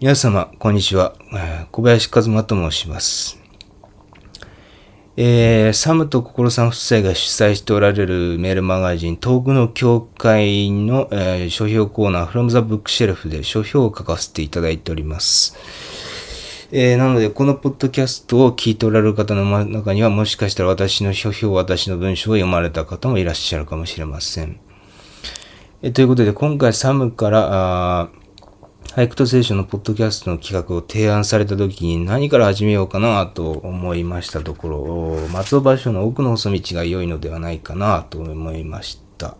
皆様、こんにちは。小林和馬と申します。えー、サムと心さん夫妻が主催しておられるメールマガジン、東具の協会の、えー、書評コーナー、from the bookshelf で書評を書かせていただいております。えー、なので、このポッドキャストを聞いておられる方の中には、もしかしたら私の書評、私の文章を読まれた方もいらっしゃるかもしれません。えー、ということで、今回サムから、あ俳句と聖書のポッドキャストの企画を提案された時に何から始めようかなと思いましたところ、松尾芭蕉の奥の細道が良いのではないかなと思いました。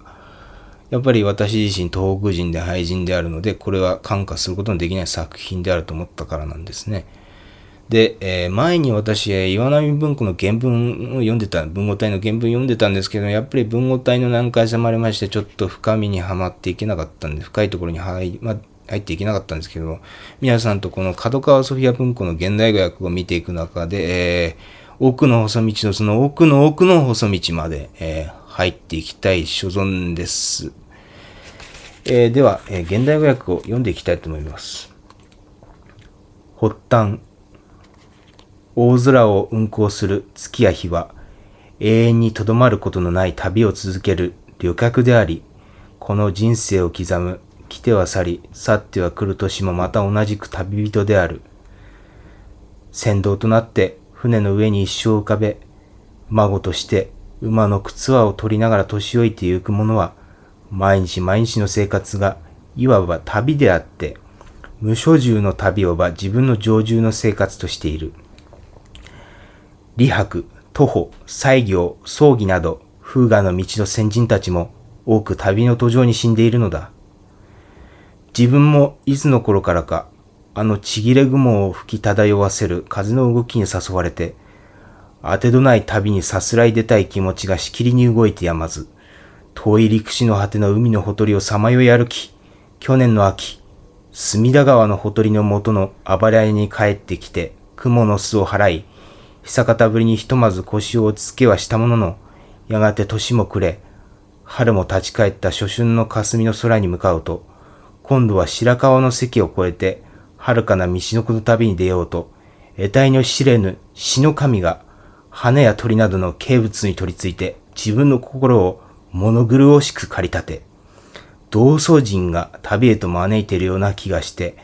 やっぱり私自身東北人で俳人であるので、これは感化することのできない作品であると思ったからなんですね。で、えー、前に私、岩波文庫の原文を読んでた、文語体の原文読んでたんですけど、やっぱり文語体の難解さもありまして、ちょっと深みにはまっていけなかったんで、深いところに入、ま入っていけなかったんですけども、皆さんとこの角川ソフィア文庫の現代語訳を見ていく中で、えー、奥の細道のその奥の奥の細道まで、えー、入っていきたい所存です。えー、では、えー、現代語訳を読んでいきたいと思います。発端。大空を運行する月や日は、永遠にとどまることのない旅を続ける旅客であり、この人生を刻む来ては去り、去っては来る年もまた同じく旅人である。船頭となって船の上に一生浮かべ、孫として馬の靴輪を取りながら年老いてゆく者は、毎日毎日の生活がいわば旅であって、無所住の旅をば自分の常住の生活としている。李白、徒歩、西行、葬儀など、風雅の道の先人たちも多く旅の途上に死んでいるのだ。自分もいつの頃からか、あのちぎれ雲を吹き漂わせる風の動きに誘われて、当てどない旅にさすらい出たい気持ちがしきりに動いてやまず、遠い陸地の果ての海のほとりをさまよい歩き、去年の秋、隅田川のほとりの元のあばら屋に帰ってきて、雲の巣を払い、久方ぶりにひとまず腰を落ち着けはしたものの、やがて年も暮れ、春も立ち返った初春の霞の空に向かうと、今度は白川の関を越えて、遥かな道のくの旅に出ようと、得体の知れぬ死の神が、花や鳥などの景物に取り付いて、自分の心を物苦しく駆り立て、同窓人が旅へと招いているような気がして、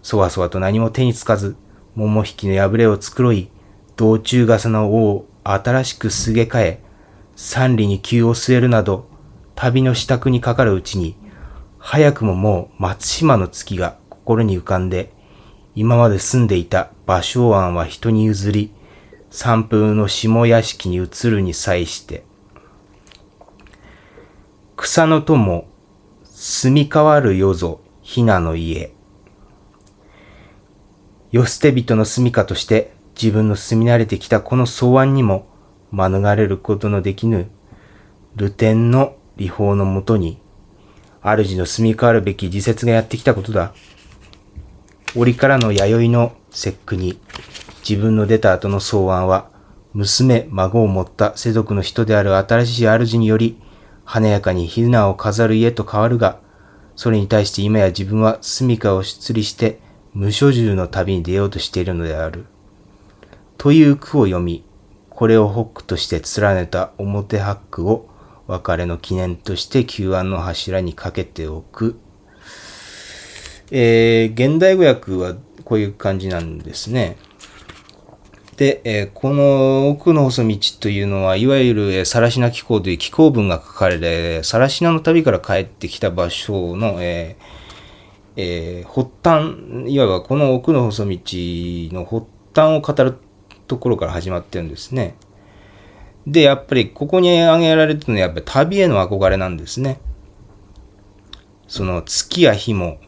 そわそわと何も手につかず、桃引きの破れを繕い、道中傘の尾を新しくすげ替え、三里に急を据えるなど、旅の支度にかかるうちに、早くももう松島の月が心に浮かんで、今まで住んでいた芭蕉庵は人に譲り、三風の下屋敷に移るに際して、草の友、住み変わる夜ぞ、ひなの家。世捨て人の住みかとして自分の住み慣れてきたこの草案にも免れることのできぬ、流天の理法のもとに主の住み替わるべき自説がやってきたことだ。折からの弥生の節句に、自分の出た後の草案は、娘、孫を持った世俗の人である新しい主により、華やかにひなを飾る家と変わるが、それに対して今や自分は住処を出離して、無所住の旅に出ようとしているのである。という句を読み、これをホックとして連ねた表八句を別れの記念として旧案の柱にかけておく。えー、現代語訳はこういう感じなんですね。で、えー、この奥の細道というのは、いわゆる、えー、サラシナ気候という気候文が書かれて、サラシナの旅から帰ってきた場所の、えーえー、発端、いわばこの奥の細道の発端を語るところから始まってるんですね。で、やっぱりここに挙げられてるのはやっぱり旅への憧れなんですね。その月や日も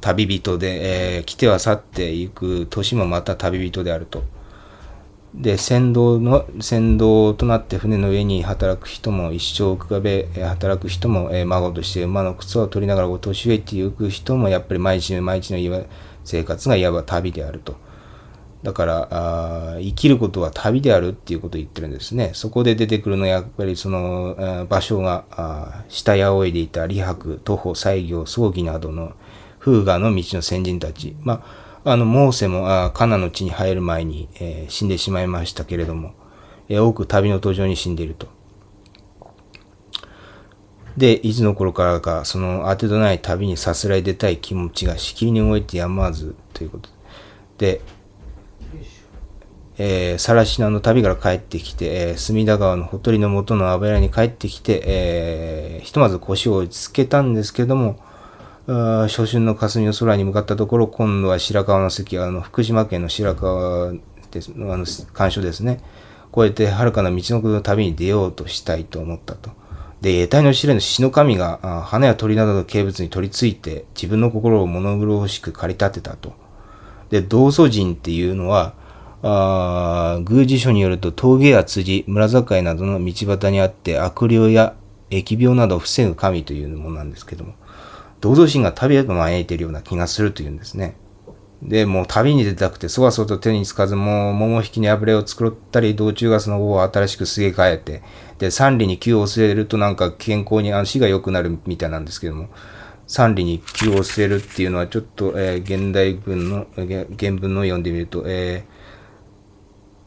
旅人で、えー、来ては去っていく年もまた旅人であると。で、船頭の、船頭となって船の上に働く人も一生浮かべ、働く人も、えー、孫として馬の靴を取りながらお年上っていく人もやっぱり毎日毎日の生活がいわば旅であると。だからあ、生きることは旅であるっていうことを言ってるんですね。そこで出てくるのはやっぱりその場所があ下や仰いでいた李白、徒歩、西行、葬儀などの風雅の道の先人たち。まああの、モーセも、あカナの地に入る前に、えー、死んでしまいましたけれども、えー、多く旅の途上に死んでいると。で、いつの頃からか、その当てとない旅にさすらい出たい気持ちがしきりに動いてやまわずということで、えー、サラシナの旅から帰ってきて、えー、隅田川のほとりの元の油屋に帰ってきて、えー、ひとまず腰を落ち着けたんですけども、初春の霞の空に向かったところ、今度は白川の関、あの、福島県の白川です、あの、干渉ですね。越えて、遥かな道の国の旅に出ようとしたいと思ったと。で、得体の知れぬ死の神が、花や鳥などの形物に取り付いて、自分の心を物苦しく駆り立てたと。で、道祖人っていうのは、あ宮司書によると峠や辻、村境などの道端にあって悪霊や疫病などを防ぐ神というものなんですけども、道祖神が旅へと招いているような気がするというんですね。で、もう旅に出たくて、そわそわと手につかず、もう桃引きに油を作ったり、道中ガスの方を新しくすげ替えて、で、三里に気を据えるとなんか健康に足が良くなるみたいなんですけども、三里に気を据えるっていうのはちょっと、えー、現代文の、原文の読んでみると、えー、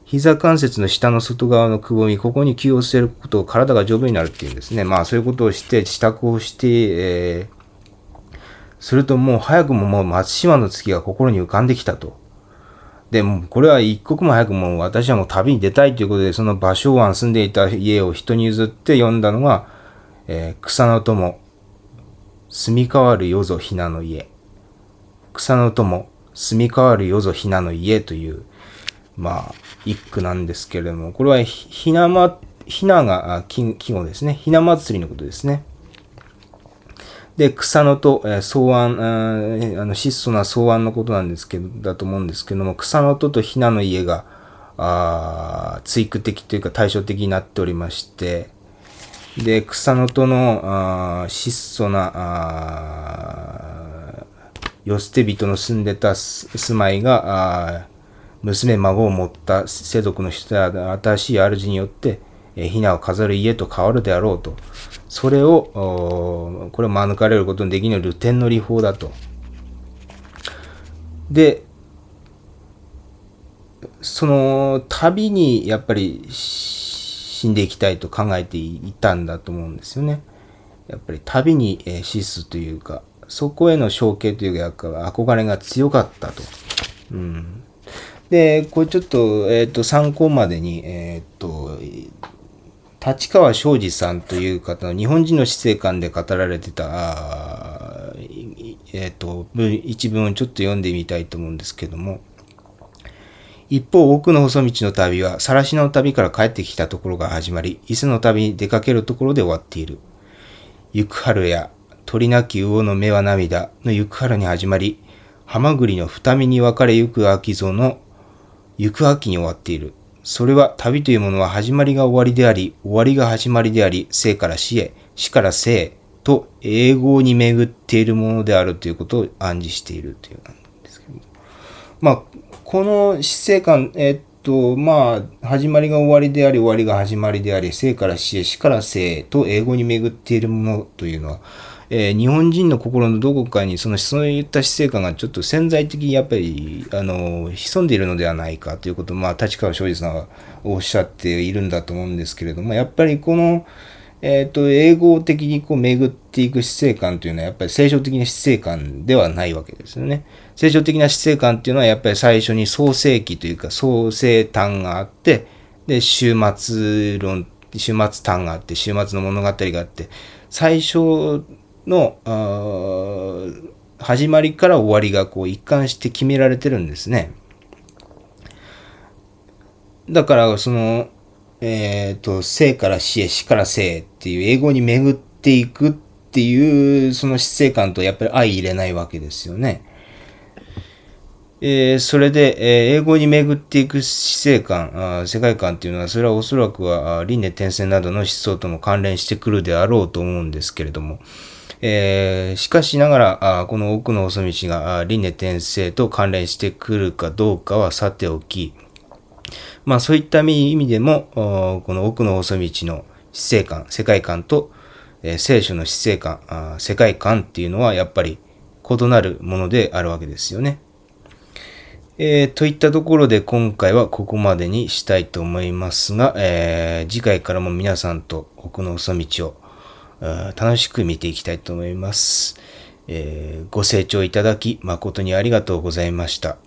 膝関節の下の外側のくぼみ、ここに気を据えることを体が丈夫になるっていうんですね。まあそういうことをして、支度をして、えー、するともう早くももう松島の月が心に浮かんできたと。で、もこれは一刻も早くもう私はもう旅に出たいということで、その芭蕉湾住んでいた家を人に譲って読んだのが、えー、草の友、住み変わるよぞひなの家。草の友、住み変わるよぞひなの家という、まあ、一句なんですけれども、これはひなま、ひながあ季語ですね。ひな祭りのことですね。で、草野と、えー、草案、あの、質素な草案のことなんですけど、だと思うんですけども、草野ととひなの家が、あ追句的というか対照的になっておりまして、で、草野との、あ質素な、あ世捨て人の住んでた住まいが、あ娘、孫を持った世俗の人や新しい主によって、ひなを飾る家と変わるであろうと。それを、これを免れることのできぬ流天の利法だと。で、その旅にやっぱり死んでいきたいと考えていたんだと思うんですよね。やっぱり旅に死すというか、そこへの承継というか、憧れが強かったと。うん。で、これちょっと、えっ、ー、と、参考までに、えっ、ー、と、立川昌司さんという方の日本人の死生観で語られてた、えっ、ー、と、一文をちょっと読んでみたいと思うんですけども、一方、奥の細道の旅は、さらしの旅から帰ってきたところが始まり、伊勢の旅に出かけるところで終わっている。行く春や、鳥なき魚の目は涙の行く春に始まり、ハマグリの二見に分かれゆく秋ぞの行く秋に終わっている。それは旅というものは始まりが終わりであり、終わりが始まりであり、生から死へ、死から生へと永劫に巡っているものであるということを暗示しているというなんですけどまあ、この死生観、え、っと、まあ、始まりが終わりであり、終わりが始まりであり、生から死へ、死から生へと永劫に巡っているものというのは、えー、日本人の心のどこかにそのそういった死生観がちょっと潜在的にやっぱりあの潜んでいるのではないかということを、まあ、立川昌司さんはおっしゃっているんだと思うんですけれどもやっぱりこの、え、ー、と英語的にこう巡っていく死生観というのはやっぱり聖書的な死生観ではないわけですよね。聖書的な死生観っていうのはやっぱり最初に創世記というか創生誕があってで終末論終末誕があって終末の物語があって最初の、始まりから終わりがこう一貫して決められてるんですね。だから、その、えっ、ー、と、生から死へ、死から生っていう英語に巡っていくっていう、その死生観とやっぱり相入れないわけですよね。えー、それで、えー、英語に巡っていく死生観あ、世界観っていうのは、それはおそらくは輪廻転生などの思想とも関連してくるであろうと思うんですけれども、えー、しかしながら、あこの奥の細道が輪廻転生と関連してくるかどうかはさておき、まあそういった意味でも、この奥の細道の死生観、世界観と、えー、聖書の死生観世界観っていうのはやっぱり異なるものであるわけですよね。えー、といったところで今回はここまでにしたいと思いますが、えー、次回からも皆さんと奥の細道を楽しく見ていきたいと思います。えー、ご清聴いただき誠にありがとうございました。